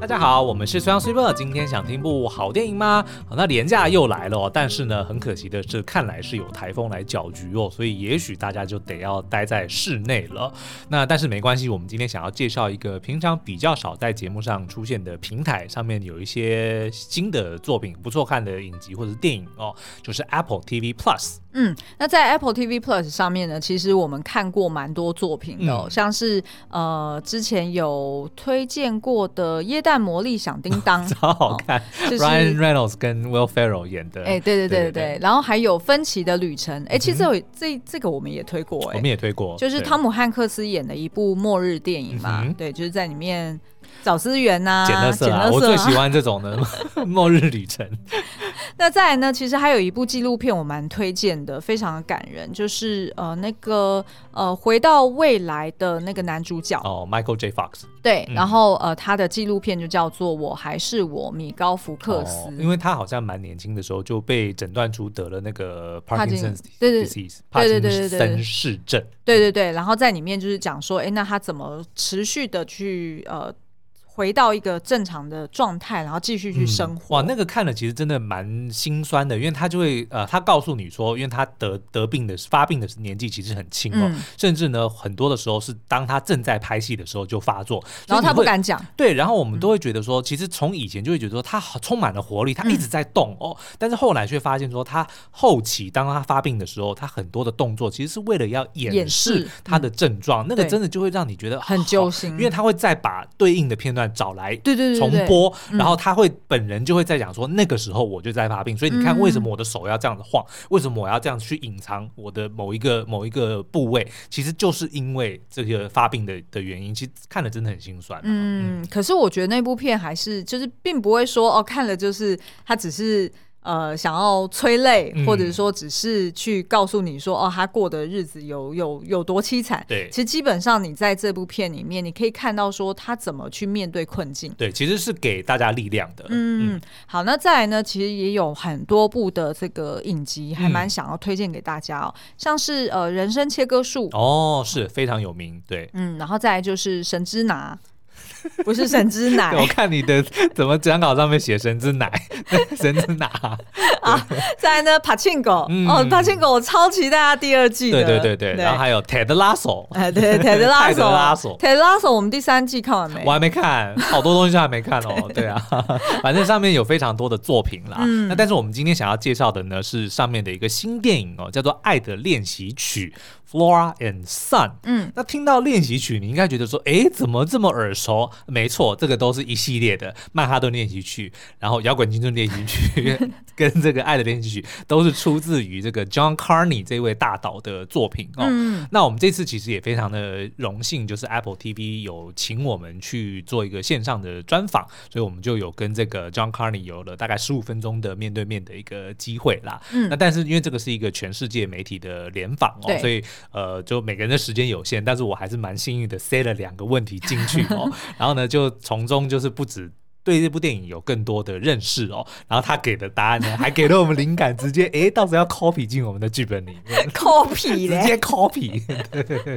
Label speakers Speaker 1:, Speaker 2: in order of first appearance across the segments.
Speaker 1: 大家好，我们是虽阳虽报。今天想听部好电影吗？好，那连假又来了哦，但是呢，很可惜的是，看来是有台风来搅局哦，所以也许大家就得要待在室内了。那但是没关系，我们今天想要介绍一个平常比较少在节目上出现的平台，上面有一些新的作品，不错看的影集或者电影哦，就是 Apple TV Plus。
Speaker 2: 嗯，那在 Apple TV Plus 上面呢，其实我们看过蛮多作品的，嗯、像是呃之前有推荐过的《耶诞魔力响叮当》，
Speaker 1: 超好看，哦就是 Ryan Reynolds 跟 Will Ferrell 演的。
Speaker 2: 哎，对对对对然后还有《分歧的旅程》，哎，其实有这这个我们也推过，哎，
Speaker 1: 我们也推过，
Speaker 2: 就是汤姆汉克斯演的一部末日电影嘛，嗯、对，就是在里面。找资源呐、啊，捡垃圾啊！
Speaker 1: 我最喜欢这种的 末日旅程。
Speaker 2: 那再来呢？其实还有一部纪录片我蛮推荐的，非常的感人，就是呃那个呃回到未来的那个男主角
Speaker 1: 哦，Michael J. Fox。
Speaker 2: 对，嗯、然后呃他的纪录片就叫做《我还是我》，米高福克斯、哦。
Speaker 1: 因为他好像蛮年轻的时候就被诊断出得了那个 Parkinson's disease，
Speaker 2: 对对对对对对
Speaker 1: 森氏症。
Speaker 2: 对对对，然后在里面就是讲说，哎，那他怎么持续的去呃。回到一个正常的状态，然后继续去生活。
Speaker 1: 嗯、哇，那个看了其实真的蛮心酸的，因为他就会呃，他告诉你说，因为他得得病的发病的年纪其实很轻哦，嗯、甚至呢很多的时候是当他正在拍戏的时候就发作，
Speaker 2: 然后他不敢讲。
Speaker 1: 对，然后我们都会觉得说，嗯、其实从以前就会觉得说他充满了活力，他一直在动哦，嗯、但是后来却发现说他后期当他发病的时候，他很多的动作其实是为了要掩饰他的症状，嗯、那个真的就会让你觉得
Speaker 2: 很揪心，
Speaker 1: 因为他会再把对应的片段。找来
Speaker 2: 对对对重
Speaker 1: 播，然后他会本人就会在讲说，那个时候我就在发病，所以你看为什么我的手要这样子晃，为什么我要这样去隐藏我的某一个某一个部位，其实就是因为这个发病的的原因。其实看了真的很心酸。
Speaker 2: 嗯，可是我觉得那部片还是就是并不会说哦，看了就是他只是。呃，想要催泪，或者说只是去告诉你说，嗯、哦，他过的日子有有有多凄惨。
Speaker 1: 对，
Speaker 2: 其实基本上你在这部片里面，你可以看到说他怎么去面对困境。
Speaker 1: 对，其实是给大家力量的。
Speaker 2: 嗯，嗯好，那再来呢，其实也有很多部的这个影集，还蛮想要推荐给大家哦，嗯、像是呃，人生切割术
Speaker 1: 哦，是非常有名。对，
Speaker 2: 嗯，然后再来就是神之拿。不是神之奶，
Speaker 1: 我看你的怎么讲稿上面写神之奶，神之奶
Speaker 2: 啊？再来呢，帕庆狗哦，帕庆狗我超期待他第二季的，
Speaker 1: 对对对对。然后还有 Ted Lasso，
Speaker 2: 哎对，Ted Lasso，Ted Lasso，我们第三季看完没？
Speaker 1: 我还没看，好多东西还没看哦。对啊，反正上面有非常多的作品啦。那但是我们今天想要介绍的呢，是上面的一个新电影哦，叫做《爱的练习曲》。Flora and Son，嗯，那听到练习曲，你应该觉得说，哎，怎么这么耳熟？没错，这个都是一系列的曼哈顿练习曲，然后摇滚青春练习曲 跟这个爱的练习曲都是出自于这个 John Carney 这位大导的作品哦。嗯，那我们这次其实也非常的荣幸，就是 Apple TV 有请我们去做一个线上的专访，所以我们就有跟这个 John Carney 有了大概十五分钟的面对面的一个机会啦。嗯，那但是因为这个是一个全世界媒体的联访哦，所以。呃，就每个人的时间有限，但是我还是蛮幸运的，塞了两个问题进去哦，然后呢，就从中就是不止对这部电影有更多的认识哦，然后他给的答案呢，还给了我们灵感，直接哎，到时候要 copy 进我们的剧本里面
Speaker 2: ，copy
Speaker 1: 直接 copy。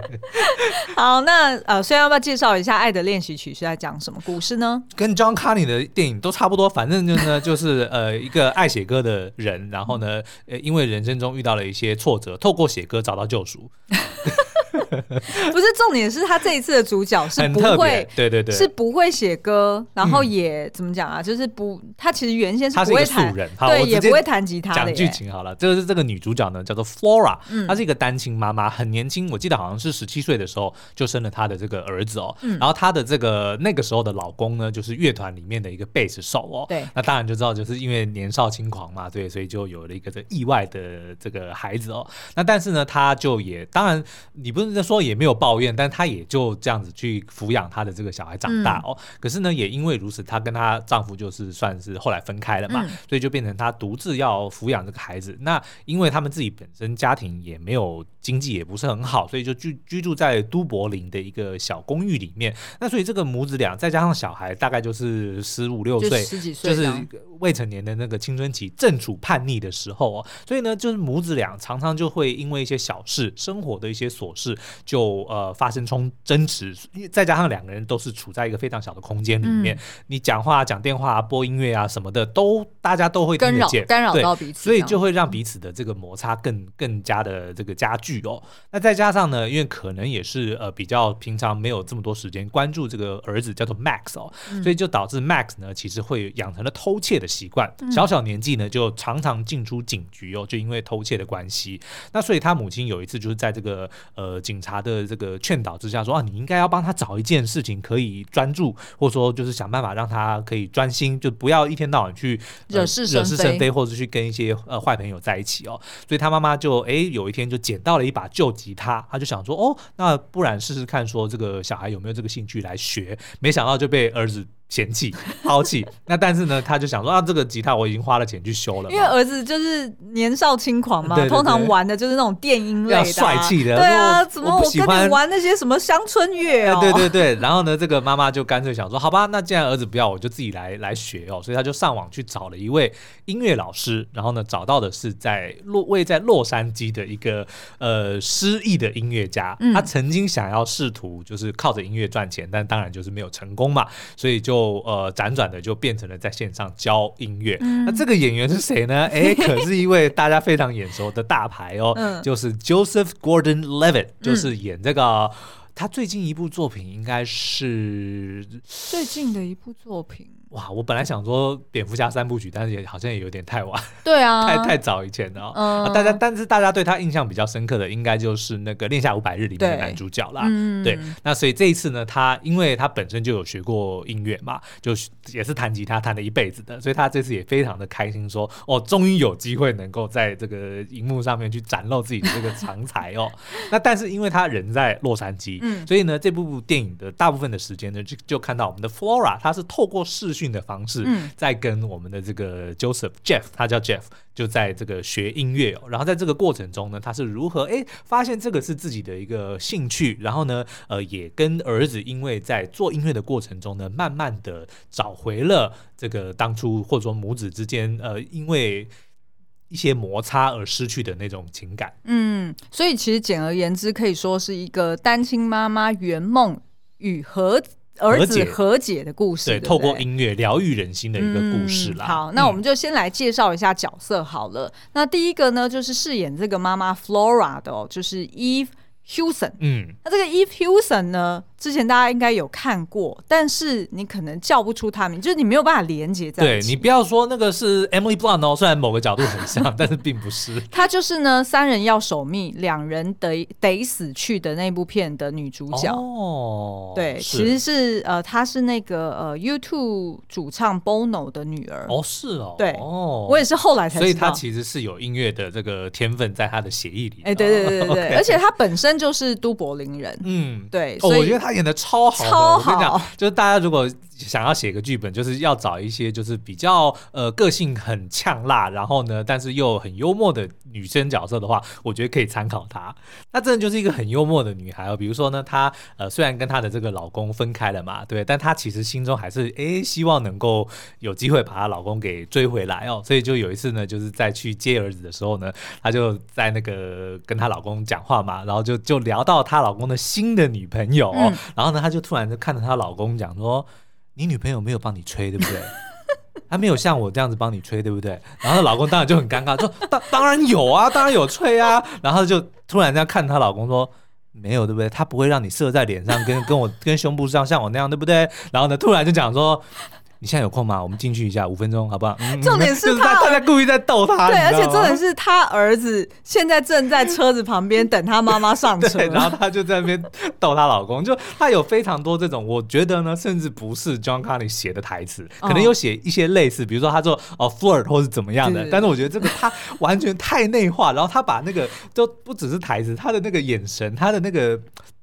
Speaker 2: 好，那呃，虽然要不要介绍一下《爱的练习曲》是在讲什么故事呢？
Speaker 1: 跟 John Carney 的电影都差不多，反正就呢，就是呃，一个爱写歌的人，然后呢，呃，因为人生中遇到了一些挫折，透过写歌找到救赎。
Speaker 2: 不是重点是他这一次的主角是不会，
Speaker 1: 对对对，
Speaker 2: 是不会写歌，然后也、嗯、怎么讲啊？就是不，他其实原先是不会弹，对，也不会弹吉他的。
Speaker 1: 讲剧情好了，这个是这个女主角呢，叫做 Flora，嗯，她是一个单亲妈妈，很年轻，我记得好像是十七岁的时候就生了她的这个儿子哦。嗯、然后她的这个那个时候的老公呢，就是乐团里面的一个贝斯手哦。
Speaker 2: 对，
Speaker 1: 那当然就知道，就是因为年少轻狂嘛，对，所以就有了一个这意外的这个孩子哦。那但是呢，她就也当然，你不是说也没有。抱怨，但她也就这样子去抚养她的这个小孩长大哦。嗯、可是呢，也因为如此，她跟她丈夫就是算是后来分开了嘛，嗯、所以就变成她独自要抚养这个孩子。那因为他们自己本身家庭也没有经济也不是很好，所以就居居住在都柏林的一个小公寓里面。那所以这个母子俩再加上小孩，大概就是十五六岁，十几岁，就是未成年的那个青春期正处叛逆的时候哦。所以呢，就是母子俩常常就会因为一些小事，生活的一些琐事。式就呃发生冲争执，再加上两个人都是处在一个非常小的空间里面，嗯、你讲话、讲电话、播音乐啊什么的，都大家都会听得见，
Speaker 2: 干扰到彼此，
Speaker 1: 所以就会让彼此的这个摩擦更更加的这个加剧哦。那再加上呢，因为可能也是呃比较平常没有这么多时间关注这个儿子叫做 Max 哦，嗯、所以就导致 Max 呢其实会养成了偷窃的习惯，嗯、小小年纪呢就常常进出警局哦，就因为偷窃的关系。那所以他母亲有一次就是在这个呃警察的这个劝导之下说啊，你应该要帮他找一件事情可以专注，或者说就是想办法让他可以专心，就不要一天到晚去、呃、
Speaker 2: 惹是
Speaker 1: 惹是生非，或者去跟一些呃坏朋友在一起哦。所以他妈妈就哎有一天就捡到了一把旧吉他，他就想说哦，那不然试试看说这个小孩有没有这个兴趣来学，没想到就被儿子。嫌弃、抛弃，那但是呢，他就想说啊，这个吉他我已经花了钱去修了。
Speaker 2: 因为儿子就是年少轻狂嘛，通常玩的就是那种电音类的、啊，
Speaker 1: 帅气的。
Speaker 2: 对啊，怎么我跟你玩那些什么乡村乐哦？
Speaker 1: 对对对，然后呢，这个妈妈就干脆想说，好吧，那既然儿子不要，我就自己来来学哦。所以他就上网去找了一位音乐老师，然后呢，找到的是在洛位在洛杉矶的一个呃失意的音乐家。嗯、他曾经想要试图就是靠着音乐赚钱，但当然就是没有成功嘛，所以就。就呃辗转的就变成了在线上教音乐。嗯、那这个演员是谁呢？哎，可是一位大家非常眼熟的大牌哦，嗯、就是 Joseph Gordon-Levitt，就是演这个。嗯、他最近一部作品应该是
Speaker 2: 最近的一部作品。
Speaker 1: 哇，我本来想说蝙蝠侠三部曲，但是也好像也有点太晚。
Speaker 2: 对啊，
Speaker 1: 太太早以前了。嗯、啊，大家但是大家对他印象比较深刻的，应该就是那个《恋下五百日》里面的男主角啦。对，嗯、对，那所以这一次呢，他因为他本身就有学过音乐嘛，就也是弹吉他弹了一辈子的，所以他这次也非常的开心说，说哦，终于有机会能够在这个荧幕上面去展露自己的这个长才哦。那但是因为他人在洛杉矶，嗯、所以呢，这部电影的大部分的时间呢，就就看到我们的 Flora，他是透过视讯的方式，嗯在跟我们的这个 Joseph Jeff，他叫 Jeff，就在这个学音乐哦。然后在这个过程中呢，他是如何哎发现这个是自己的一个兴趣，然后呢，呃，也跟儿子因为在做音乐的过程中呢，慢慢的找回了这个当初或者说母子之间呃因为一些摩擦而失去的那种情感。嗯，
Speaker 2: 所以其实简而言之，可以说是一个单亲妈妈圆梦与和。儿子和解的故事，
Speaker 1: 对，透过音乐疗愈人心的一个故事啦。
Speaker 2: 嗯、好，那我们就先来介绍一下角色好了。嗯、那第一个呢，就是饰演这个妈妈 Flora 的哦，就是 Eve Hewson。嗯，那这个 Eve Hewson 呢？之前大家应该有看过，但是你可能叫不出他名，就是你没有办法连接在一起。
Speaker 1: 对，你不要说那个是 Emily Blunt 哦，虽然某个角度很像，但是并不是。
Speaker 2: 她就是呢，三人要守密，两人得得死去的那部片的女主角。哦，对，其实是呃，她是那个呃 YouTube 主唱 Bono 的女儿。
Speaker 1: 哦，是哦，
Speaker 2: 对，
Speaker 1: 哦，
Speaker 2: 我也是后来才知道，
Speaker 1: 所以她其实是有音乐的这个天分在她的协议里。
Speaker 2: 哎，对对对对对，而且她本身就是都柏林人。嗯，对，
Speaker 1: 哦，我觉得她演的超好，超好，我跟你讲，就是大家如果想要写个剧本，就是要找一些就是比较呃个性很呛辣，然后呢，但是又很幽默的女生角色的话，我觉得可以参考她。那真的就是一个很幽默的女孩哦。比如说呢，她呃虽然跟她的这个老公分开了嘛，对，但她其实心中还是诶希望能够有机会把她老公给追回来哦。所以就有一次呢，就是在去接儿子的时候呢，她就在那个跟她老公讲话嘛，然后就就聊到她老公的新的女朋友，嗯、然后呢，她就突然就看着她老公讲说。你女朋友没有帮你吹，对不对？她没有像我这样子帮你吹，对不对？然后老公当然就很尴尬，说当当然有啊，当然有吹啊。然后就突然这样看她老公说没有，对不对？她不会让你射在脸上，跟跟我跟胸部上像我那样，对不对？然后呢，突然就讲说。你现在有空吗？我们进去一下，五分钟，好不好？嗯、
Speaker 2: 重点是他，
Speaker 1: 他在故意在逗他，
Speaker 2: 对，而且重点是他儿子现在正在车子旁边 等他妈妈上车，
Speaker 1: 然后他就在那边逗他老公，就他有非常多这种，我觉得呢，甚至不是 John Carney 写的台词，可能有写一些类似，比如说他说哦 flirt 或是怎么样的，但是我觉得这个他完全太内化，然后他把那个都不只是台词，他的那个眼神，他的那个。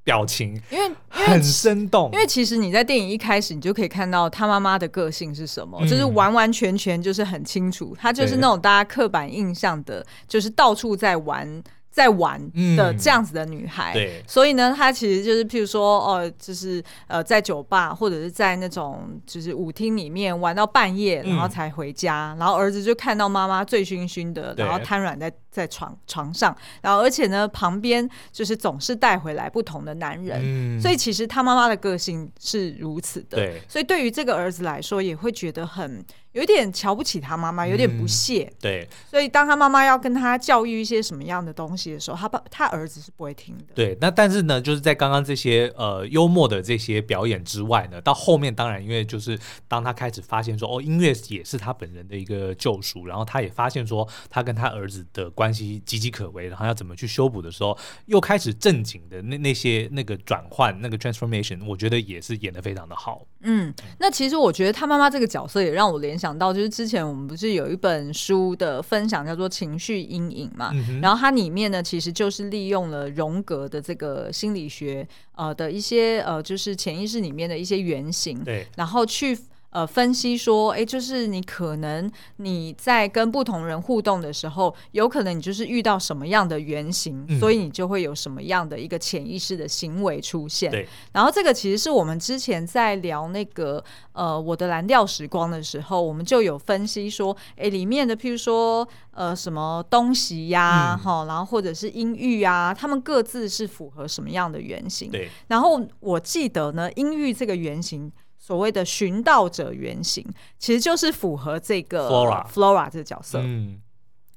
Speaker 1: 表情，因为很生动，
Speaker 2: 因为其实你在电影一开始，你就可以看到他妈妈的个性是什么，嗯、就是完完全全就是很清楚，他就是那种大家刻板印象的，就是到处在玩。在玩的这样子的女孩，
Speaker 1: 嗯、对，
Speaker 2: 所以呢，她其实就是譬如说，哦，就是呃，在酒吧或者是在那种就是舞厅里面玩到半夜，然后才回家，嗯、然后儿子就看到妈妈醉醺醺的，然后瘫软在在床床上，然后而且呢，旁边就是总是带回来不同的男人，嗯、所以其实他妈妈的个性是如此的，
Speaker 1: 对，
Speaker 2: 所以对于这个儿子来说，也会觉得很。有点瞧不起他妈妈，有点不屑。嗯、
Speaker 1: 对，
Speaker 2: 所以当他妈妈要跟他教育一些什么样的东西的时候，他爸他儿子是不会听的。
Speaker 1: 对，那但是呢，就是在刚刚这些呃幽默的这些表演之外呢，到后面当然因为就是当他开始发现说哦，音乐也是他本人的一个救赎，然后他也发现说他跟他儿子的关系岌岌可危，然后要怎么去修补的时候，又开始正经的那那些那个转换那个 transformation，我觉得也是演的非常的好。
Speaker 2: 嗯，那其实我觉得他妈妈这个角色也让我联想到，就是之前我们不是有一本书的分享叫做《情绪阴影》嘛，嗯、然后它里面呢其实就是利用了荣格的这个心理学呃的一些呃就是潜意识里面的一些原型，
Speaker 1: 对，
Speaker 2: 然后去。呃，分析说，哎，就是你可能你在跟不同人互动的时候，有可能你就是遇到什么样的原型，嗯、所以你就会有什么样的一个潜意识的行为出现。
Speaker 1: 对。
Speaker 2: 然后这个其实是我们之前在聊那个呃我的蓝调时光的时候，我们就有分析说，哎，里面的譬如说呃什么东西呀，哈、嗯，然后或者是音域啊，他们各自是符合什么样的原型？
Speaker 1: 对。
Speaker 2: 然后我记得呢，音域这个原型。所谓的寻道者原型，其实就是符合这个 Flora Flora 这个角色。嗯，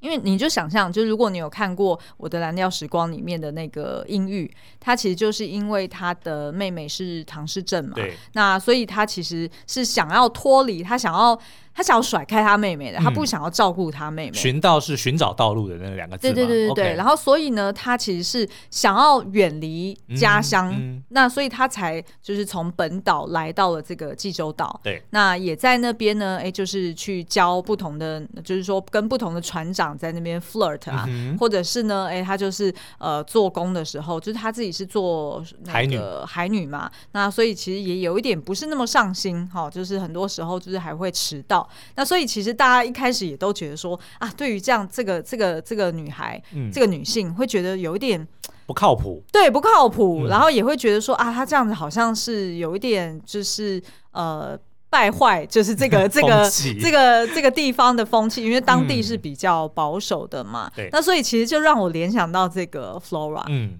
Speaker 2: 因为你就想象，就如果你有看过《我的蓝调时光》里面的那个音域，她其实就是因为她的妹妹是唐氏症嘛，
Speaker 1: 对，
Speaker 2: 那所以她其实是想要脱离，她想要。他想要甩开他妹妹的，他不想要照顾他妹妹。
Speaker 1: 寻道是寻找道路的那两个字。
Speaker 2: 对对对对对。然后所以呢，他其实是想要远离家乡，那所以他才就是从本岛来到了这个济州岛。
Speaker 1: 对。
Speaker 2: 那也在那边呢，哎，就是去教不同的，就是说跟不同的船长在那边 flirt 啊，或者是呢，哎，他就是呃做工的时候，就是他自己是做那个海女嘛，那所以其实也有一点不是那么上心哈，就是很多时候就是还会迟到。那所以其实大家一开始也都觉得说啊，对于这样这个这个这个女孩，嗯、这个女性会觉得有一点
Speaker 1: 不靠谱，
Speaker 2: 对，不靠谱，嗯、然后也会觉得说啊，她这样子好像是有一点就是呃败坏，就是这个 这个这个这个地方的风气，因为当地是比较保守的嘛。
Speaker 1: 对、嗯，
Speaker 2: 那所以其实就让我联想到这个 Flora，嗯。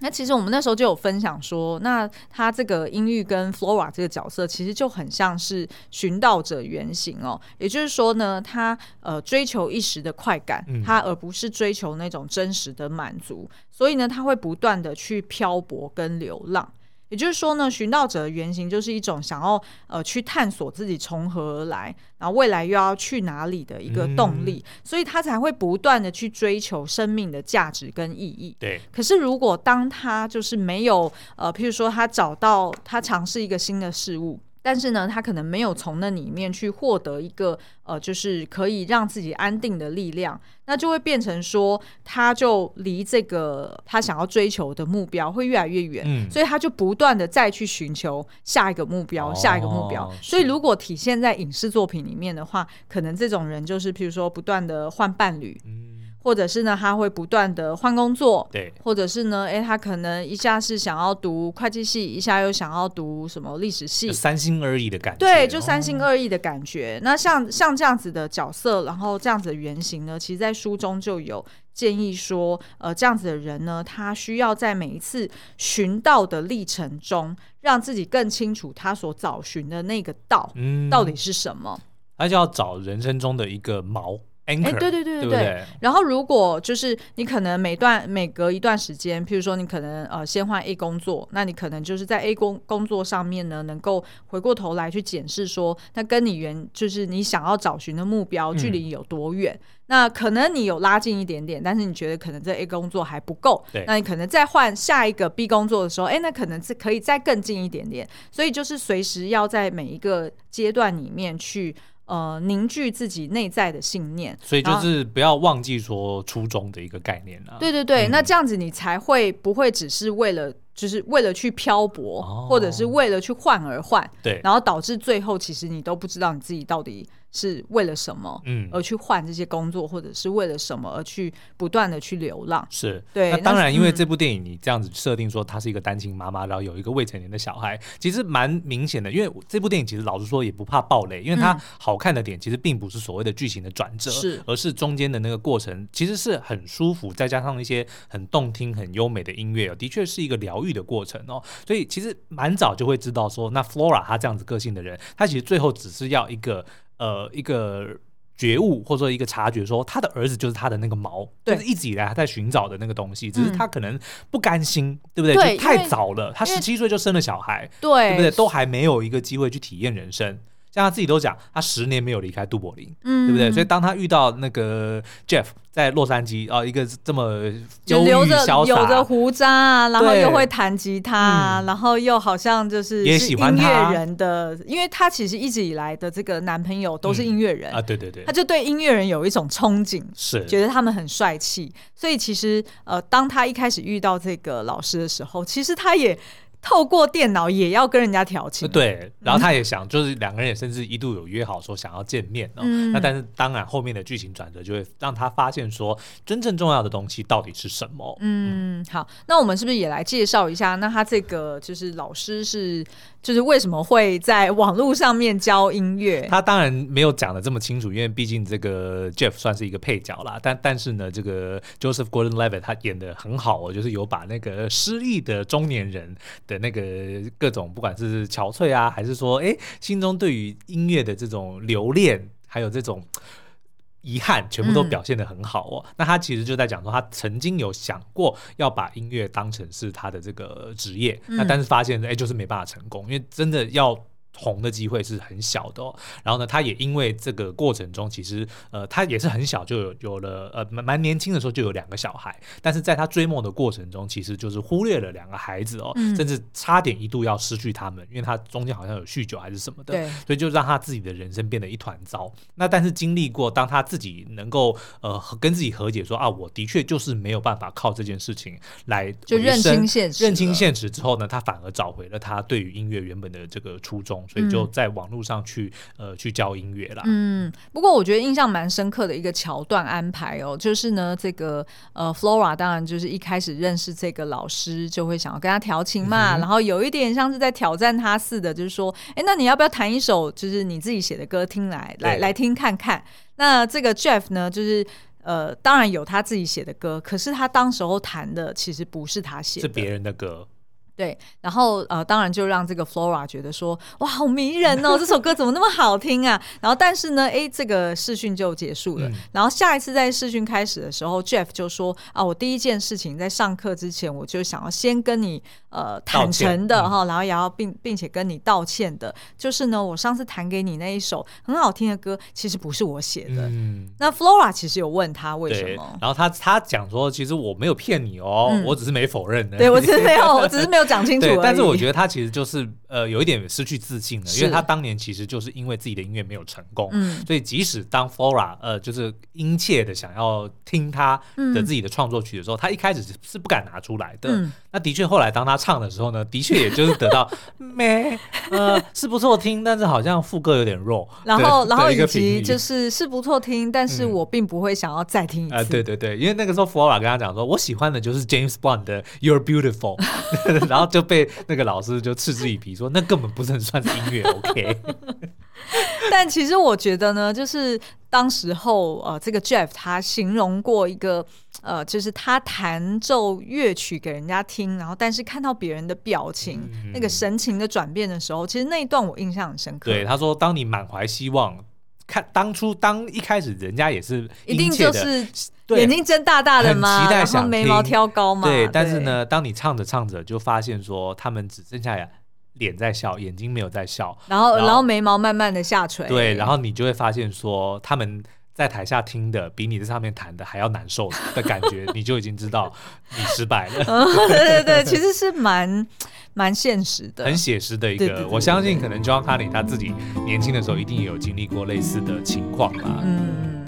Speaker 2: 那其实我们那时候就有分享说，那他这个音域跟 Flora 这个角色其实就很像是寻道者原型哦，也就是说呢，他呃追求一时的快感，他而不是追求那种真实的满足，所以呢，他会不断的去漂泊跟流浪。也就是说呢，寻道者的原型就是一种想要呃去探索自己从何而来，然后未来又要去哪里的一个动力，嗯、所以他才会不断的去追求生命的价值跟意义。
Speaker 1: 对。
Speaker 2: 可是如果当他就是没有呃，譬如说他找到他尝试一个新的事物。但是呢，他可能没有从那里面去获得一个呃，就是可以让自己安定的力量，那就会变成说，他就离这个他想要追求的目标会越来越远，嗯，所以他就不断的再去寻求下一个目标，下一个目标。所以如果体现在影视作品里面的话，可能这种人就是譬如说不断的换伴侣，嗯。或者是呢，他会不断的换工作，
Speaker 1: 对，
Speaker 2: 或者是呢，哎，他可能一下是想要读会计系，一下又想要读什么历史系，
Speaker 1: 三心二意的感觉，
Speaker 2: 对，就三心二意的感觉。哦、那像像这样子的角色，然后这样子的原型呢，其实，在书中就有建议说，呃，这样子的人呢，他需要在每一次寻道的历程中，让自己更清楚他所找寻的那个道，嗯，到底是什么，
Speaker 1: 他就要找人生中的一个锚。哎
Speaker 2: Anchor,、欸，对对对对对。然后，如果就是你可能每段每隔一段时间，譬如说你可能呃先换 A 工作，那你可能就是在 A 工工作上面呢，能够回过头来去检视说，那跟你原就是你想要找寻的目标距离有多远？嗯、那可能你有拉近一点点，但是你觉得可能这 A 工作还不
Speaker 1: 够，
Speaker 2: 那你可能再换下一个 B 工作的时候，哎，那可能是可以再更近一点点。所以就是随时要在每一个阶段里面去。呃，凝聚自己内在的信念，
Speaker 1: 所以就是不要忘记说初衷的一个概念啊。
Speaker 2: 对对对，嗯、那这样子你才会不会只是为了，就是为了去漂泊，哦、或者是为了去换而换，
Speaker 1: 对，
Speaker 2: 然后导致最后其实你都不知道你自己到底是为了什么，嗯，而去换这些工作，或者是为了什么而去不断的去流浪。
Speaker 1: 是
Speaker 2: 对。
Speaker 1: 那当然，因为这部电影你这样子设定说她是一个单亲妈妈，然后有一个未成年的小孩，其实蛮明显的。因为这部电影其实老实说也不怕暴雷，因为它好看的点其实并不是所谓的剧情的转折，是，而是中间的那个过程其实是很舒服，再加上一些很动听、很优美的音乐，的确是一个疗愈的过程哦。所以其实蛮早就会知道说，那 Flora 她这样子个性的人，她其实最后只是要一个。呃，一个觉悟或者说一个察觉，说他的儿子就是他的那个锚，对就是一直以来他在寻找的那个东西，只是他可能不甘心，嗯、对不对？
Speaker 2: 对，
Speaker 1: 就太早了，他十七岁就生了小孩，
Speaker 2: 对，
Speaker 1: 对不对？都还没有一个机会去体验人生。像他自己都讲，他十年没有离开杜柏林，嗯，对不对？所以当他遇到那个 Jeff 在洛杉矶啊，一个这么忧郁潇洒、
Speaker 2: 有着胡渣啊，然后又会弹吉他，然后又好像就是
Speaker 1: 也喜欢音乐
Speaker 2: 人的，因为他其实一直以来的这个男朋友都是音乐人
Speaker 1: 啊，对对对，
Speaker 2: 他就对音乐人有一种憧憬，
Speaker 1: 是
Speaker 2: 觉得他们很帅气，所以其实呃，当他一开始遇到这个老师的时候，其实他也。透过电脑也要跟人家调情，
Speaker 1: 对，然后他也想，就是两个人也甚至一度有约好说想要见面哦。嗯、那但是当然后面的剧情转折就会让他发现说，真正重要的东西到底是什么？
Speaker 2: 嗯，好，那我们是不是也来介绍一下？那他这个就是老师是。就是为什么会在网络上面教音乐？
Speaker 1: 他当然没有讲得这么清楚，因为毕竟这个 Jeff 算是一个配角啦。但但是呢，这个 Joseph Gordon-Levitt 他演得很好哦，就是有把那个失意的中年人的那个各种，不管是憔悴啊，还是说哎心中对于音乐的这种留恋，还有这种。遗憾全部都表现得很好哦。嗯、那他其实就在讲说，他曾经有想过要把音乐当成是他的这个职业，嗯、那但是发现哎，就是没办法成功，因为真的要。红的机会是很小的哦，然后呢，他也因为这个过程中，其实呃，他也是很小就有有了呃蛮蛮年轻的时候就有两个小孩，但是在他追梦的过程中，其实就是忽略了两个孩子哦，嗯、甚至差点一度要失去他们，因为他中间好像有酗酒还是什么的，对所以就让他自己的人生变得一团糟。那但是经历过，当他自己能够呃跟自己和解说，说啊，我的确就是没有办法靠这件事情来
Speaker 2: 就认清现实，
Speaker 1: 认清现实之后呢，他反而找回了他对于音乐原本的这个初衷。所以就在网络上去呃去教音乐啦。
Speaker 2: 嗯，不过我觉得印象蛮深刻的一个桥段安排哦，就是呢这个呃 Flora 当然就是一开始认识这个老师就会想要跟他调情嘛，嗯、然后有一点像是在挑战他似的，就是说，哎，那你要不要弹一首就是你自己写的歌听来来来听看看？那这个 Jeff 呢，就是呃当然有他自己写的歌，可是他当时候弹的其实不是他写的，
Speaker 1: 是别人的歌。
Speaker 2: 对，然后呃，当然就让这个 Flora 觉得说，哇，好迷人哦，这首歌怎么那么好听啊？然后但是呢，哎，这个试训就结束了。嗯、然后下一次在试训开始的时候，Jeff 就说啊，我第一件事情在上课之前，我就想要先跟你呃坦诚的哈，嗯、然后也要并并且跟你道歉的，就是呢，我上次弹给你那一首很好听的歌，其实不是我写的。嗯、那 Flora 其实有问他为什么，
Speaker 1: 然后他他讲说，其实我没有骗你哦，嗯、我只是没否认的。
Speaker 2: 对，我只是没有，我只是没有。讲清楚，
Speaker 1: 对，但是我觉得他其实就是呃有一点失去自信了，因为他当年其实就是因为自己的音乐没有成功，嗯，所以即使当 Flora 呃就是殷切的想要听他的自己的创作曲的时候，嗯、他一开始是不敢拿出来的。嗯、那的确后来当他唱的时候呢，的确也就是得到 没呃是不错听，但是好像副歌有点弱。
Speaker 2: 然后然后以及就是是不错听，但是我并不会想要再听一次。嗯呃、
Speaker 1: 对对对，因为那个时候 Flora 跟他讲说，我喜欢的就是 James Blunt 的 You're Beautiful，然后就被那个老师就嗤之以鼻说，那根本不是很算是音乐，OK。
Speaker 2: 但其实我觉得呢，就是当时候呃，这个 Jeff 他形容过一个呃，就是他弹奏乐曲给人家听，然后但是看到别人的表情、嗯、那个神情的转变的时候，其实那一段我印象很深刻。
Speaker 1: 对，他说，当你满怀希望，看当初当一开始人家也是
Speaker 2: 一定就是眼睛睁大大的嘛，
Speaker 1: 期待想
Speaker 2: 然后眉毛挑高嘛。
Speaker 1: 对，但是呢，当你唱着唱着就发现说他们只剩下。脸在笑，眼睛没有在笑，
Speaker 2: 然后然后眉毛慢慢的下垂，
Speaker 1: 对，然后你就会发现说他们在台下听的比你在上面弹的还要难受的感觉，你就已经知道你失败了。
Speaker 2: 对对对，其实是蛮蛮现实的，
Speaker 1: 很写实的一个。我相信可能 John Carney 他自己年轻的时候一定也有经历过类似的情况吧。嗯，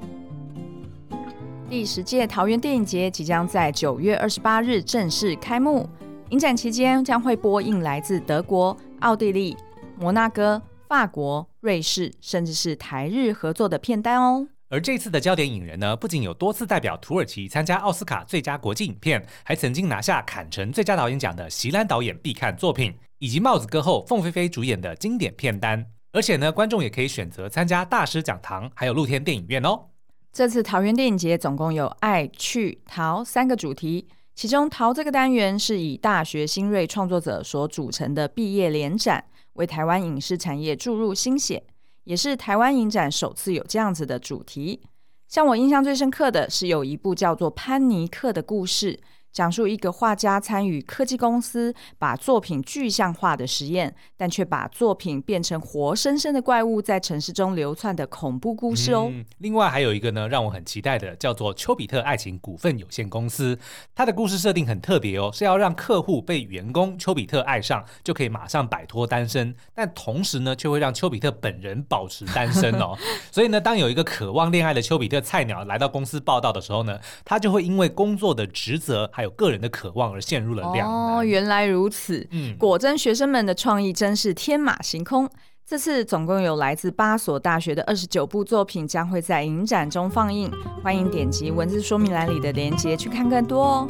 Speaker 2: 第十届桃园电影节即将在九月二十八日正式开幕。影展期间将会播映来自德国、奥地利、摩纳哥、
Speaker 3: 法国、瑞士，甚至是台日合作的片单哦。
Speaker 1: 而这次的焦点影人呢，不仅有多次代表土耳其参加奥斯卡最佳国际影片，还曾经拿下坎城最佳导演奖的席兰导演必看作品，以及帽子歌后凤飞飞主演的经典片单。而且呢，观众也可以选择参加大师讲堂，还有露天电影院哦。
Speaker 3: 这次桃园电影节总共有爱、趣、桃三个主题，其中桃这个单元是以大学新锐创作者所组成的毕业联展，为台湾影视产业注入新血。也是台湾影展首次有这样子的主题。像我印象最深刻的是有一部叫做《潘尼克》的故事。讲述一个画家参与科技公司把作品具象化的实验，但却把作品变成活生生的怪物在城市中流窜的恐怖故事哦。
Speaker 1: 嗯，另外还有一个呢，让我很期待的，叫做丘比特爱情股份有限公司。它的故事设定很特别哦，是要让客户被员工丘比特爱上，就可以马上摆脱单身，但同时呢，却会让丘比特本人保持单身哦。所以呢，当有一个渴望恋爱的丘比特菜鸟来到公司报道的时候呢，他就会因为工作的职责还有个人的渴望而陷入了两难。
Speaker 3: 哦，原来如此。嗯，果真学生们的创意真是天马行空。这次总共有来自八所大学的二十九部作品将会在影展中放映，欢迎点击文字说明栏里的链接去看更多哦。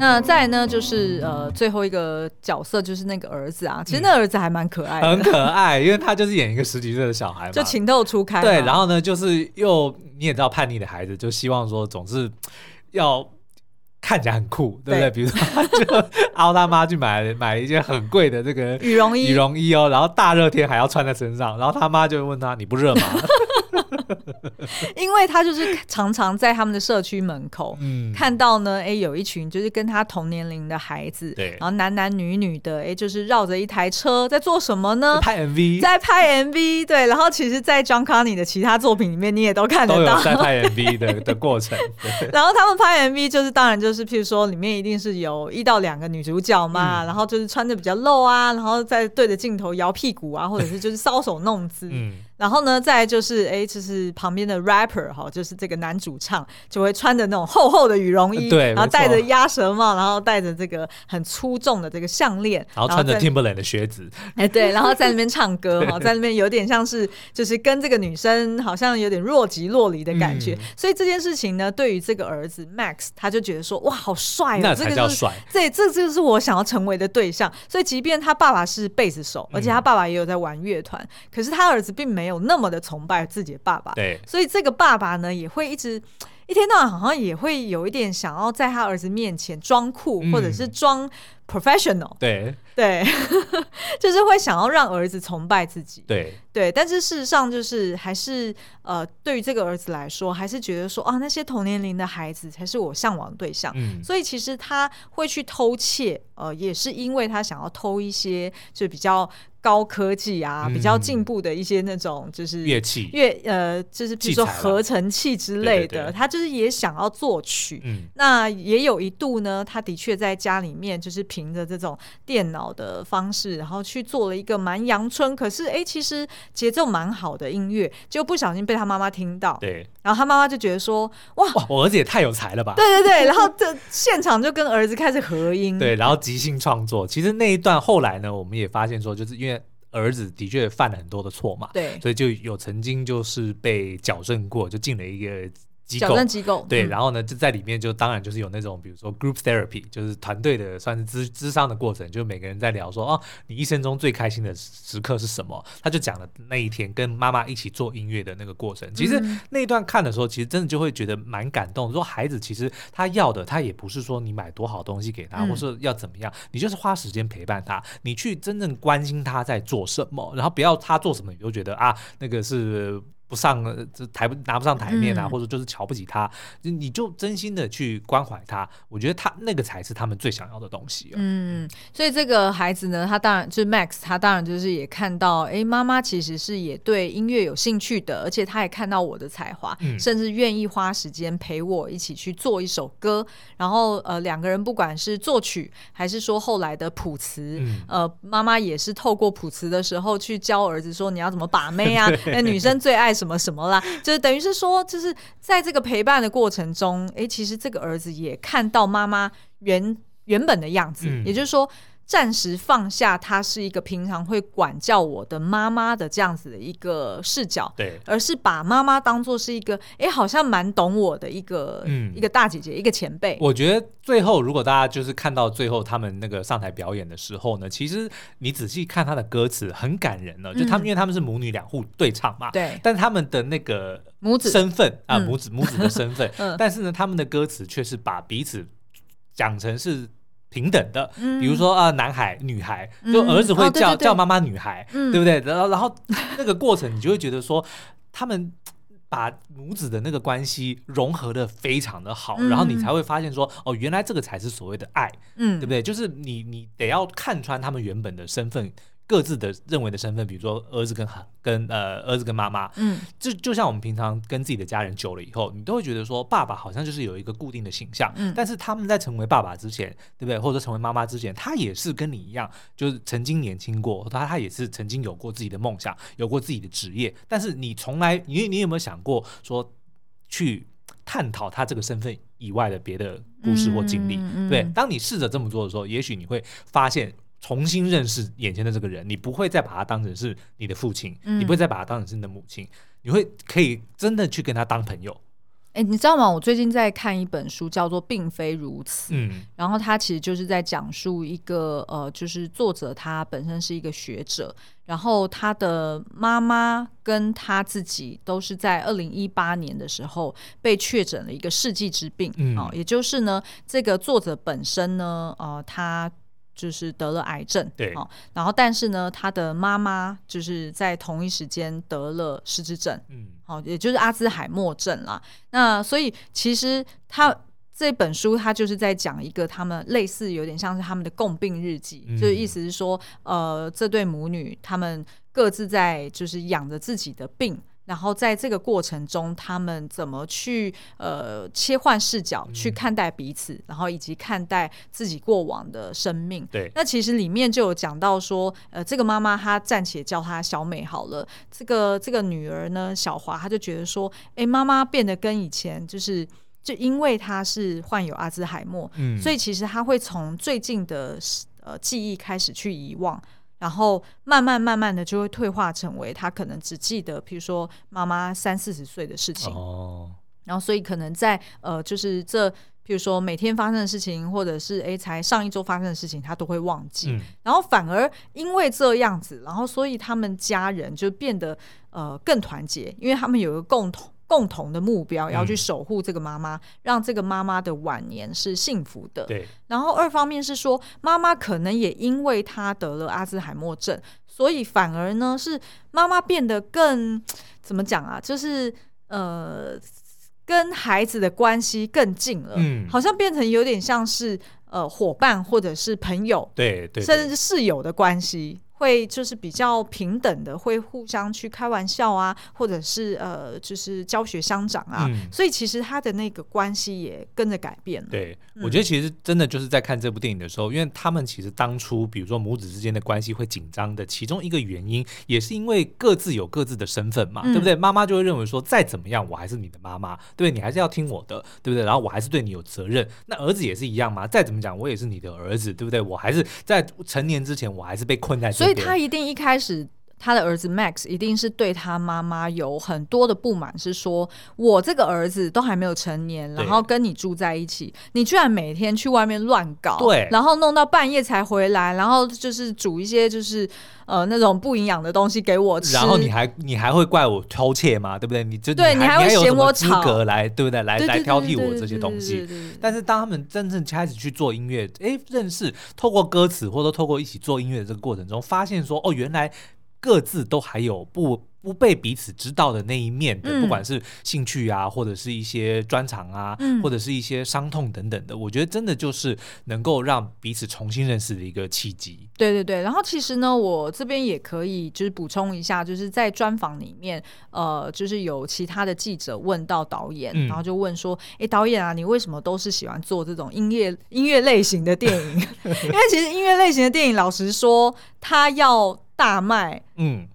Speaker 2: 那再来呢，就是呃最后一个角色就是那个儿子啊，其实那儿子还蛮可爱的，
Speaker 1: 很可爱，因为他就是演一个十几岁的小孩嘛，
Speaker 2: 就情窦初开。
Speaker 1: 对，然后呢，就是又你也知道叛逆的孩子，就希望说总是要看起来很酷，对不对？对，比如说他就凹他妈去买买一件很贵的这个
Speaker 2: 羽绒衣，
Speaker 1: 羽绒衣哦，然后大热天还要穿在身上，然后他妈就问他，你不热吗？
Speaker 2: 因为他就是常常在他们的社区门口，嗯，看到呢，哎，有一群就是跟他同年龄的孩子，对，然后男男女女的，哎，就是绕着一台车在做什么呢？
Speaker 1: 拍 MV，
Speaker 2: 在拍 MV，对。然后其实，在 John Carney 的其他作品里面，你也都看得到
Speaker 1: 在拍 MV 的 的过程。
Speaker 2: 然后他们拍 MV 就是当然就是，譬如说里面一定是有一到两个女主角嘛，嗯、然后就是穿的比较露啊，然后再对着镜头摇屁股啊，或者是就是搔首弄姿，嗯。然后呢，再就是哎，就是旁边的 rapper 哈，就是这个男主唱就会穿着那种厚厚的羽绒衣，对，然后戴着鸭舌帽，然后戴着这个很粗重的这个项链，
Speaker 1: 然后穿着 Timberland 的靴子，
Speaker 2: 哎，对，然后在那边唱歌 哈，在那边有点像是就是跟这个女生好像有点若即若离的感觉，嗯、所以这件事情呢，对于这个儿子 Max，他就觉得说哇，好帅哦，
Speaker 1: 那才叫帅，
Speaker 2: 这这就是我想要成为的对象。所以即便他爸爸是贝斯手，而且他爸爸也有在玩乐团，嗯、可是他儿子并没有。有那么的崇拜自己的爸爸，对，所以这个爸爸呢，也会一直一天到晚好像也会有一点想要在他儿子面前装酷，嗯、或者是装 professional，
Speaker 1: 对。
Speaker 2: 对，就是会想要让儿子崇拜自己，
Speaker 1: 对。
Speaker 2: 对，但是事实上就是还是呃，对于这个儿子来说，还是觉得说啊，那些同年龄的孩子才是我向往的对象，嗯，所以其实他会去偷窃，呃，也是因为他想要偷一些就比较。高科技啊，比较进步的一些那种就是
Speaker 1: 乐器
Speaker 2: 乐呃，就是比如说合成器之类的，他就是也想要作曲。嗯，那也有一度呢，他的确在家里面就是凭着这种电脑的方式，然后去做了一个蛮阳春，可是哎、欸，其实节奏蛮好的音乐，就不小心被他妈妈听到。对，然后他妈妈就觉得说，哇，哇，
Speaker 1: 我儿子也太有才了吧？
Speaker 2: 对对对，然后这现场就跟儿子开始合音，
Speaker 1: 对，然后即兴创作。其实那一段后来呢，我们也发现说，就是因为。儿子的确犯了很多的错嘛，对，所以就有曾经就是被矫正过，就进了一个。
Speaker 2: 矫正机构
Speaker 1: 对，然后呢，就在里面就当然就是有那种比如说 group therapy，就是团队的算是咨咨商的过程，就每个人在聊说哦，你一生中最开心的时刻是什么？他就讲了那一天跟妈妈一起做音乐的那个过程。其实那一段看的时候，其实真的就会觉得蛮感动。说孩子其实他要的，他也不是说你买多好东西给他，或是要怎么样，你就是花时间陪伴他，你去真正关心他在做什么，然后不要他做什么你就觉得啊那个是。不上，这台不拿不上台面啊，嗯、或者就是瞧不起他，你就真心的去关怀他，我觉得他那个才是他们最想要的东西、啊。
Speaker 2: 嗯，所以这个孩子呢，他当然就是 Max，他当然就是也看到，哎，妈妈其实是也对音乐有兴趣的，而且他也看到我的才华，嗯、甚至愿意花时间陪我一起去做一首歌。然后呃，两个人不管是作曲，还是说后来的谱词，嗯、呃，妈妈也是透过谱词的时候去教儿子说，你要怎么把妹啊？那女生最爱。什么什么啦，就是等于是说，就是在这个陪伴的过程中，哎，其实这个儿子也看到妈妈原原本的样子，嗯、也就是说。暂时放下她是一个平常会管教我的妈妈的这样子的一个视角，
Speaker 1: 对，
Speaker 2: 而是把妈妈当做是一个，哎，好像蛮懂我的一个，嗯，一个大姐姐，一个前辈。
Speaker 1: 我觉得最后，如果大家就是看到最后他们那个上台表演的时候呢，其实你仔细看他的歌词，很感人呢。就他们，因为他们是母女两户对唱嘛，
Speaker 2: 对，
Speaker 1: 但他们的那个
Speaker 2: 母子
Speaker 1: 身份啊，母子母子的身份，嗯但是呢，他们的歌词却是把彼此讲成是。平等的，比如说啊，男孩、女孩，就儿子会叫叫妈妈女孩，对不对？然后，然后那个过程，你就会觉得说，他们把母子的那个关系融合的非常的好，然后你才会发现说，哦，原来这个才是所谓的爱，对不对？就是你你得要看穿他们原本的身份。各自的认为的身份，比如说儿子跟跟呃儿子跟妈妈，嗯，就就像我们平常跟自己的家人久了以后，你都会觉得说，爸爸好像就是有一个固定的形象，嗯，但是他们在成为爸爸之前，对不对？或者成为妈妈之前，他也是跟你一样，就是曾经年轻过，他他也是曾经有过自己的梦想，有过自己的职业，但是你从来，你你有没有想过说去探讨他这个身份以外的别的故事或经历？嗯嗯嗯、对，当你试着这么做的时候，也许你会发现。重新认识眼前的这个人，你不会再把他当成是你的父亲，嗯、你不会再把他当成是你的母亲，你会可以真的去跟他当朋友。
Speaker 2: 哎，你知道吗？我最近在看一本书，叫做《并非如此》。嗯，然后他其实就是在讲述一个呃，就是作者他本身是一个学者，然后他的妈妈跟他自己都是在二零一八年的时候被确诊了一个世纪之病。嗯，哦，也就是呢，这个作者本身呢，呃，他。就是得了癌症，
Speaker 1: 对，
Speaker 2: 然后但是呢，他的妈妈就是在同一时间得了失智症，嗯，好，也就是阿兹海默症啦。那所以其实他这本书他就是在讲一个他们类似有点像是他们的共病日记，嗯、就是意思是说，呃，这对母女他们各自在就是养着自己的病。然后在这个过程中，他们怎么去呃切换视角去看待彼此，嗯、然后以及看待自己过往的生命。
Speaker 1: 对，
Speaker 2: 那其实里面就有讲到说，呃，这个妈妈她暂且叫她小美好了。这个这个女儿呢，小华，她就觉得说，哎，妈妈变得跟以前就是，就因为她是患有阿兹海默，嗯，所以其实她会从最近的呃记忆开始去遗忘。然后慢慢慢慢的就会退化成为他可能只记得，比如说妈妈三四十岁的事情。哦。然后所以可能在呃，就是这，比如说每天发生的事情，或者是诶，才上一周发生的事情，他都会忘记。嗯。然后反而因为这样子，然后所以他们家人就变得呃更团结，因为他们有一个共同。共同的目标要去守护这个妈妈，嗯、让这个妈妈的晚年是幸福的。
Speaker 1: 对。
Speaker 2: 然后二方面是说，妈妈可能也因为她得了阿兹海默症，所以反而呢是妈妈变得更怎么讲啊？就是呃，跟孩子的关系更近了。嗯。好像变成有点像是呃伙伴或者是朋友，
Speaker 1: 对对，对，
Speaker 2: 甚至是室友的关系。会就是比较平等的，会互相去开玩笑啊，或者是呃，就是教学相长啊，嗯、所以其实他的那个关系也跟着改变了。
Speaker 1: 对，嗯、我觉得其实真的就是在看这部电影的时候，因为他们其实当初比如说母子之间的关系会紧张的其中一个原因，也是因为各自有各自的身份嘛，嗯、对不对？妈妈就会认为说，再怎么样我还是你的妈妈，对不对？你还是要听我的，对不对？然后我还是对你有责任。那儿子也是一样嘛，再怎么讲我也是你的儿子，对不对？我还是在成年之前我还是被困在
Speaker 2: 他。一定一开始，他的儿子 Max 一定是对他妈妈有很多的不满，是说我这个儿子都还没有成年，然后跟你住在一起，你居然每天去外面乱搞，
Speaker 1: 对，
Speaker 2: 然后弄到半夜才回来，然后就是煮一些就是呃那种不营养的东西给我吃，
Speaker 1: 然后你还你还会怪我偷窃吗？对不对？你就
Speaker 2: 对你还会嫌我吵，
Speaker 1: 资格来对不对？来来挑剔我这些东西。但是当他们真正开始去做音乐，哎，认识透过歌词或者透过一起做音乐的这个过程中，发现说哦，原来。各自都还有不不被彼此知道的那一面的，嗯、不管是兴趣啊，或者是一些专长啊，嗯、或者是一些伤痛等等的，我觉得真的就是能够让彼此重新认识的一个契机。
Speaker 2: 对对对，然后其实呢，我这边也可以就是补充一下，就是在专访里面，呃，就是有其他的记者问到导演，嗯、然后就问说：“哎，导演啊，你为什么都是喜欢做这种音乐音乐类型的电影？因为其实音乐类型的电影，老实说，它要。”大卖，嗯，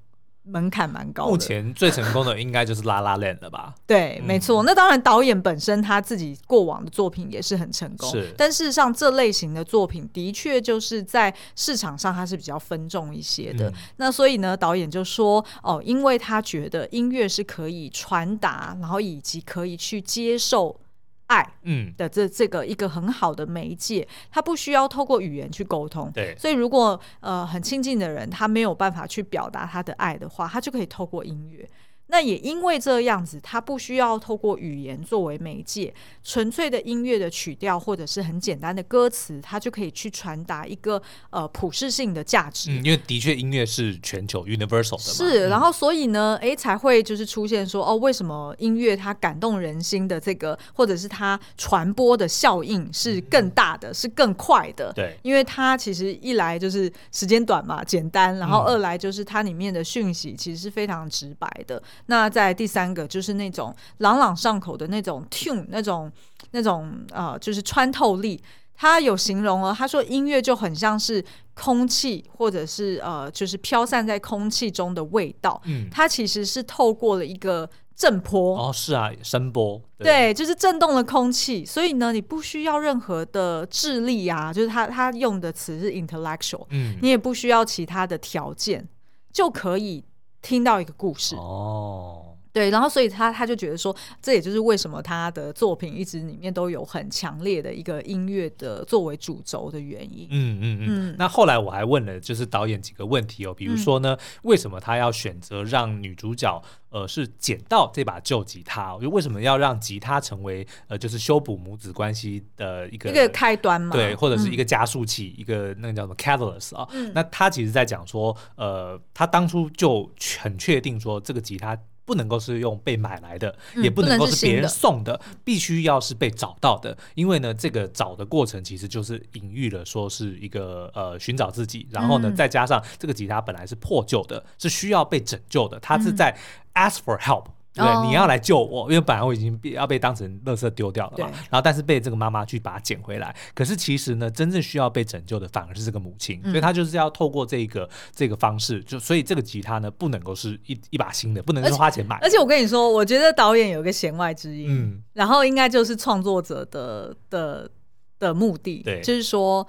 Speaker 2: 门槛蛮高的。
Speaker 1: 目前最成功的应该就是《拉拉 Land》了吧？
Speaker 2: 对，没错。那当然，导演本身他自己过往的作品也是很成功。
Speaker 1: 是，
Speaker 2: 但事实上，这类型的作品的确就是在市场上它是比较分众一些的。嗯、那所以呢，导演就说哦，因为他觉得音乐是可以传达，然后以及可以去接受。爱，嗯。的这这个一个很好的媒介，他不需要透过语言去沟通，
Speaker 1: 对，
Speaker 2: 所以如果呃很亲近的人，他没有办法去表达他的爱的话，他就可以透过音乐。那也因为这样子，它不需要透过语言作为媒介，纯粹的音乐的曲调或者是很简单的歌词，它就可以去传达一个呃普世性的价值。
Speaker 1: 嗯，因为的确音乐是全球 universal 的。
Speaker 2: 是，然后所以呢，哎，才会就是出现说哦，为什么音乐它感动人心的这个，或者是它传播的效应是更大的，嗯、是更快的。
Speaker 1: 对，
Speaker 2: 因为它其实一来就是时间短嘛，简单，然后二来就是它里面的讯息其实是非常直白的。那在第三个就是那种朗朗上口的那种 tune，那种那种呃，就是穿透力。他有形容了，他说音乐就很像是空气，或者是呃，就是飘散在空气中的味道。嗯，它其实是透过了一个震波。
Speaker 1: 哦，是啊，声波。
Speaker 2: 对，对，就是震动了空气。所以呢，你不需要任何的智力啊，就是他他用的词是 intellectual。嗯，你也不需要其他的条件就可以。听到一个故事。哦，对，然后所以他他就觉得说，这也就是为什么他的作品一直里面都有很强烈的一个音乐的作为主轴的原因。
Speaker 1: 嗯嗯嗯。那后来我还问了，就是导演几个问题哦，比如说呢，嗯、为什么他要选择让女主角呃是捡到这把旧吉他？就为什么要让吉他成为呃就是修补母子关系的一个
Speaker 2: 一个开端嘛？
Speaker 1: 对，或者是一个加速器，嗯、一个那个叫什么 catalyst 啊？嗯、那他其实在讲说，呃，他当初就。很确定说，这个吉他不能够是用被买来的，嗯、也不能够是别人送的，必须要是被找到的。因为呢，这个找的过程其实就是隐喻了说是一个呃寻找自己，然后呢，再加上这个吉他本来是破旧的，是需要被拯救的，他是在 ask for help。对，你要来救我，因为本来我已经要被当成垃圾丢掉了嘛。然后，但是被这个妈妈去把它捡回来。可是其实呢，真正需要被拯救的反而是这个母亲，所以她就是要透过这个这个方式，就所以这个吉他呢，不能够是一一把新的，不能是花钱买。
Speaker 2: 而且我跟你说，我觉得导演有一个弦外之音，嗯，然后应该就是创作者的的的目的，对，就是说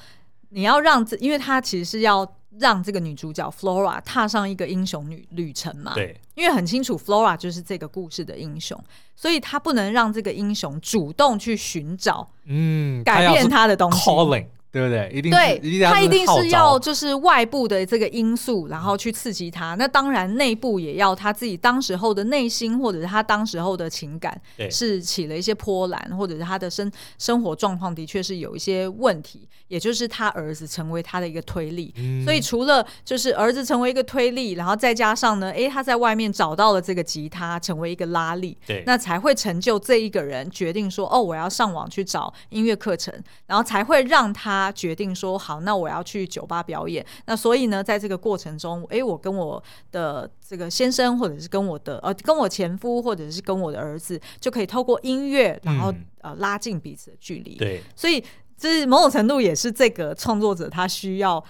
Speaker 2: 你要让这，因为他其实是要。让这个女主角 Flora 踏上一个英雄旅旅程嘛？
Speaker 1: 对，
Speaker 2: 因为很清楚 Flora 就是这个故事的英雄，所以他不能让这个英雄主动去寻找，嗯，改变他的东西。
Speaker 1: 对不对？一定
Speaker 2: 对，
Speaker 1: 一定要
Speaker 2: 他一定是要就是外部的这个因素，然后去刺激他。那当然，内部也要他自己当时候的内心，或者是他当时候的情感，是起了一些波澜，或者是他的生生活状况的确是有一些问题。也就是他儿子成为他的一个推力。嗯、所以除了就是儿子成为一个推力，然后再加上呢，哎，他在外面找到了这个吉他，成为一个拉力，
Speaker 1: 对，
Speaker 2: 那才会成就这一个人决定说，哦，我要上网去找音乐课程，然后才会让他。他决定说好，那我要去酒吧表演。那所以呢，在这个过程中，哎，我跟我的这个先生，或者是跟我的呃，跟我前夫，或者是跟我的儿子，就可以透过音乐，然后、嗯、呃拉近彼此的距离。
Speaker 1: 对，
Speaker 2: 所以这是某种程度也是这个创作者他需要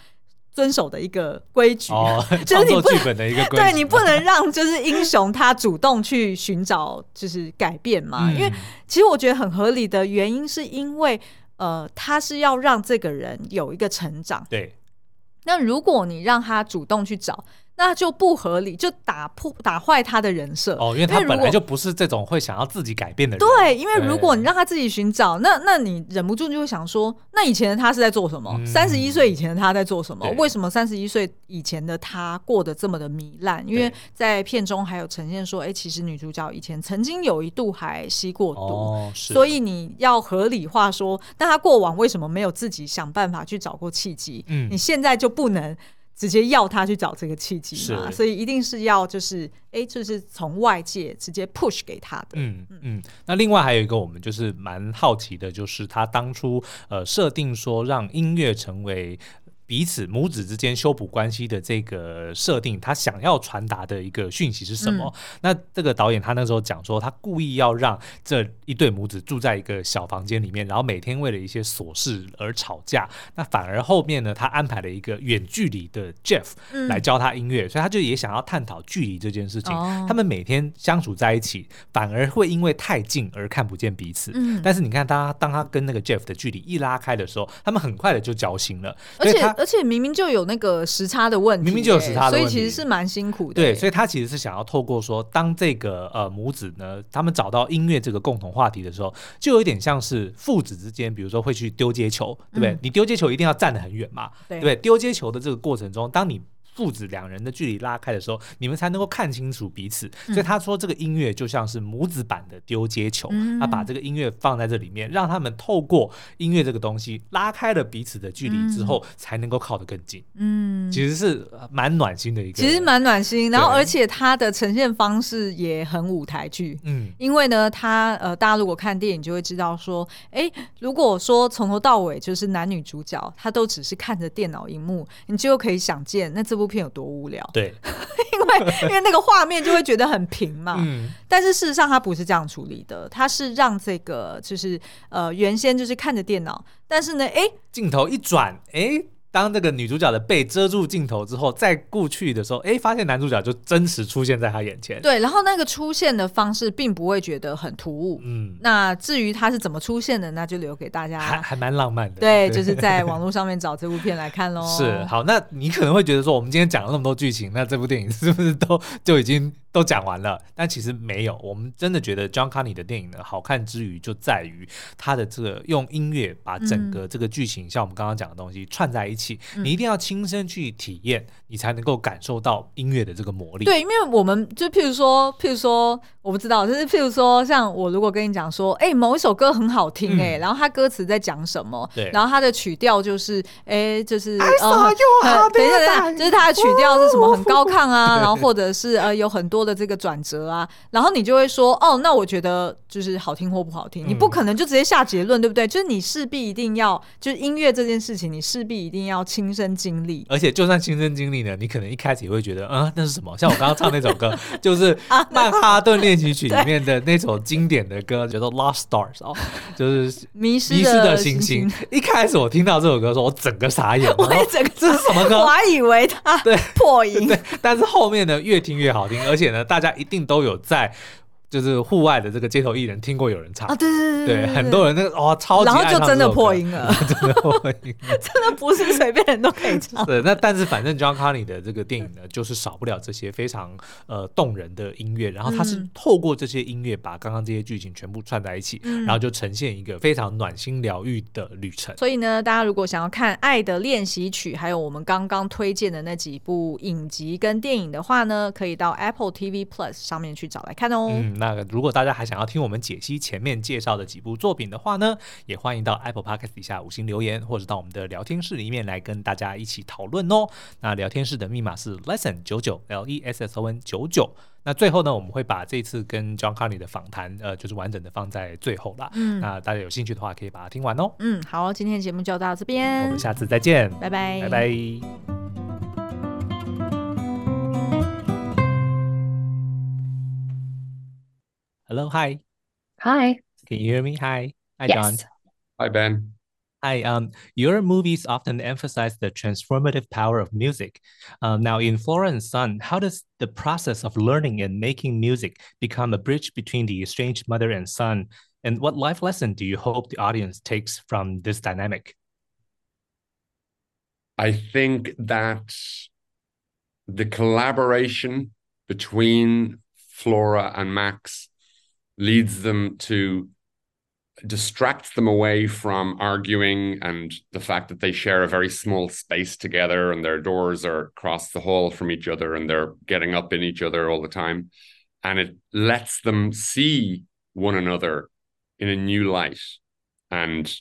Speaker 2: 遵守的一个规矩，
Speaker 1: 哦、就是你不剧本的一个规矩。
Speaker 2: 对，你不能让就是英雄他主动去寻找就是改变嘛？嗯、因为其实我觉得很合理的原因是因为。呃，他是要让这个人有一个成长。
Speaker 1: 对，
Speaker 2: 那如果你让他主动去找。那就不合理，就打破打坏他的人设
Speaker 1: 哦，因为他本来就不是这种会想要自己改变的人。
Speaker 2: 对，因为如果你让他自己寻找，那那你忍不住就会想说，那以前的他是在做什么？三十一岁以前的他在做什么？为什么三十一岁以前的他过得这么的糜烂？因为在片中还有呈现说，哎，其实女主角以前曾经有一度还吸过毒，所以你要合理化说，那他过往为什么没有自己想办法去找过契机？嗯，你现在就不能。直接要他去找这个契机嘛，所以一定是要就是哎，就是从外界直接 push 给他的。
Speaker 1: 嗯嗯。那另外还有一个我们就是蛮好奇的，就是他当初呃设定说让音乐成为彼此母子之间修补关系的这个设定，他想要传达的一个讯息是什么？嗯、那这个导演他那时候讲说，他故意要让这一对母子住在一个小房间里面，然后每天为了一些琐事而吵架。那反而后面呢，他安排了一个远距离的 Jeff 来教他音乐，嗯、所以他就也想要探讨距离这件事情。哦、他们每天相处在一起，反而会因为太近而看不见彼此。嗯、但是你看他当他跟那个 Jeff 的距离一拉开的时候，他们很快的就交心了，
Speaker 2: 而且。而且明明就有那个时差的问题，
Speaker 1: 明明就有时差的问题，
Speaker 2: 所以其实是蛮辛苦的。
Speaker 1: 对，所以他其实是想要透过说，当这个呃母子呢，他们找到音乐这个共同话题的时候，就有点像是父子之间，比如说会去丢接球，对不对？嗯、你丢接球一定要站得很远嘛，对不对？丢接球的这个过程中，当你父子两人的距离拉开的时候，你们才能够看清楚彼此。所以他说，这个音乐就像是母子版的丢接球，嗯、他把这个音乐放在这里面，让他们透过音乐这个东西拉开了彼此的距离之后，嗯、才能够靠得更近。嗯，其实是蛮暖心的一个，
Speaker 2: 其实蛮暖心。然后，而且他的呈现方式也很舞台剧。嗯，因为呢，他呃，大家如果看电影就会知道说，哎，如果说从头到尾就是男女主角他都只是看着电脑荧幕，你就可以想见那这部。片有多无聊？
Speaker 1: 对，
Speaker 2: 因为 因为那个画面就会觉得很平嘛。嗯，但是事实上他不是这样处理的，他是让这个就是呃原先就是看着电脑，但是呢，哎，
Speaker 1: 镜头一转，哎。当这个女主角的背遮住镜头之后，再过去的时候，哎，发现男主角就真实出现在她眼前。
Speaker 2: 对，然后那个出现的方式并不会觉得很突兀。嗯，那至于他是怎么出现的，那就留给大家。
Speaker 1: 还还蛮浪漫的。
Speaker 2: 对，就是在网络上面找这部片来看喽。
Speaker 1: 是，好，那你可能会觉得说，我们今天讲了那么多剧情，那这部电影是不是都就已经？都讲完了，但其实没有。我们真的觉得 John Carney 的电影呢，好看之余就在于他的这个用音乐把整个这个剧情，嗯、像我们刚刚讲的东西串在一起。嗯、你一定要亲身去体验，你才能够感受到音乐的这个魔力。
Speaker 2: 对，因为我们就譬如说，譬如说，我不知道，就是譬如说，像我如果跟你讲说，哎、欸，某一首歌很好听、欸，哎、嗯，然后它歌词在讲什么？对，然后它的曲调就是，哎、欸，就是呃，等一下，等一下，就是它的曲调是什么？很高亢啊，然后或者是呃，有很多。的这个转折啊，然后你就会说，哦，那我觉得就是好听或不好听，嗯、你不可能就直接下结论，对不对？就是你势必一定要，就是音乐这件事情，你势必一定要亲身经历。
Speaker 1: 而且就算亲身经历呢，你可能一开始也会觉得，嗯，那是什么？像我刚刚唱那首歌，就是《曼哈顿练习曲》里面的那首经典的歌，叫做《Lost Stars》哦，就是迷失的星星。一开始我听到这首歌的时候，我整个傻眼，
Speaker 2: 我也整个
Speaker 1: 这是什么歌？
Speaker 2: 我还以为它对破音
Speaker 1: 对，对，但是后面呢，越听越好听，而且呢。大家一定都有在。就是户外的这个街头艺人，听过有人唱。啊，对对对，对，很多人那个哦，超级
Speaker 2: 然后就真的破音了，
Speaker 1: 真的破音，
Speaker 2: 真的不是随便人都可以唱。
Speaker 1: 对，那但是反正 John Carney 的这个电影呢，就是少不了这些非常呃动人的音乐，然后他是透过这些音乐把刚刚这些剧情全部串在一起，嗯、然后就呈现一个非常暖心疗愈的旅程。
Speaker 2: 所以呢，大家如果想要看《爱的练习曲》，还有我们刚刚推荐的那几部影集跟电影的话呢，可以到 Apple TV Plus 上面去找来看哦。
Speaker 1: 嗯，那如果大家还想要听我们解析前面介绍的几部作品的话呢，也欢迎到 Apple Podcast 底下五星留言，或者到我们的聊天室里面来跟大家一起讨论哦。那聊天室的密码是 Lesson 九九 L E S S O N 九九。那最后呢，我们会把这次跟 John Carney 的访谈，呃，就是完整的放在最后啦。嗯，那大家有兴趣的话，可以把它听完哦。
Speaker 2: 嗯，好，今天的节目就到这边，
Speaker 1: 我们下次再见，
Speaker 2: 拜拜，
Speaker 1: 拜拜。Hello, hi.
Speaker 3: Hi.
Speaker 1: Can you hear me? Hi. Hi, John.
Speaker 3: Yes.
Speaker 4: Hi, Ben.
Speaker 1: Hi. Um, your movies often emphasize the transformative power of music. Um, now, in Flora and Son, how does the process of learning and making music become a bridge between the estranged mother and son? And what life lesson do you hope the audience takes from this dynamic?
Speaker 4: I think that the collaboration between Flora and Max leads them to distracts them away from arguing and the fact that they share a very small space together and their doors are across the hall from each other and they're getting up in each other all the time. And it lets them see one another in a new light. And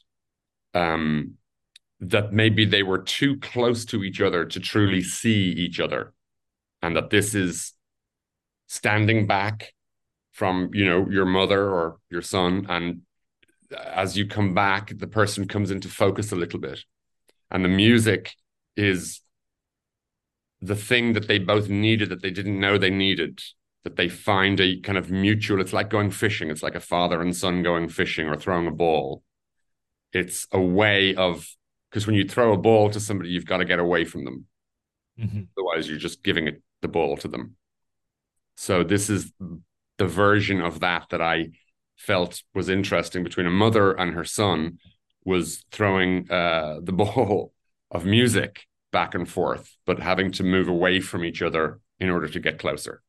Speaker 4: um that maybe they were too close to each other to truly see each other and that this is standing back from you know your mother or your son and as you come back the person comes into focus a little bit. And the music is the thing that they both needed that they didn't know they needed that they find a kind of mutual it's like going fishing. It's like a father and son going fishing or throwing a ball. It's a way of because when you throw a ball to somebody you've got to get away from them. Mm-hmm. otherwise you're just giving it the ball to them. So this is the version of that that i felt was interesting between a mother and her son was throwing uh, the ball of music back and forth, but having to move away from each other in order to get closer.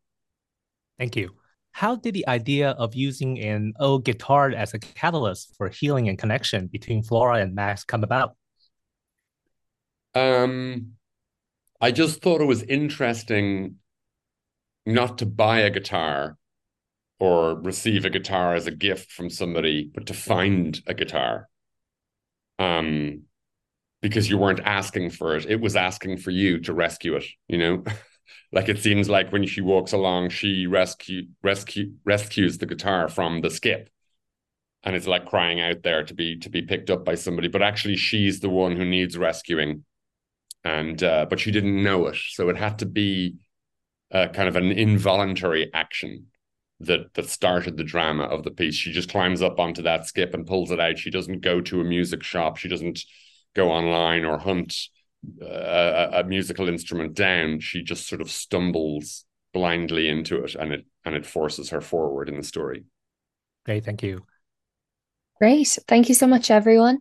Speaker 1: Thank you. How did the idea of using an old guitar as a catalyst for healing and connection between Flora and Max come about?
Speaker 4: Um, I just thought it was interesting not to buy a guitar or receive a guitar as a gift from somebody, but to find a guitar um, because you weren't asking for it. It was asking for you to rescue it, you know? like it seems like when she walks along, she rescue, rescue, rescues the guitar from the skip. And it's like crying out there to be to be picked up by somebody, but actually she's the one who needs rescuing, and uh, but she didn't know it, so it had to be uh, kind of an involuntary action that that started the drama of the piece. She just climbs up onto that skip and pulls it out. She doesn't go to a music shop. She doesn't go online or hunt uh, a, a, musical instrument down. She just sort of stumbles blindly into it, and it and it forces her forward in the story.
Speaker 1: Great, thank you.
Speaker 5: Great, thank you so much, everyone.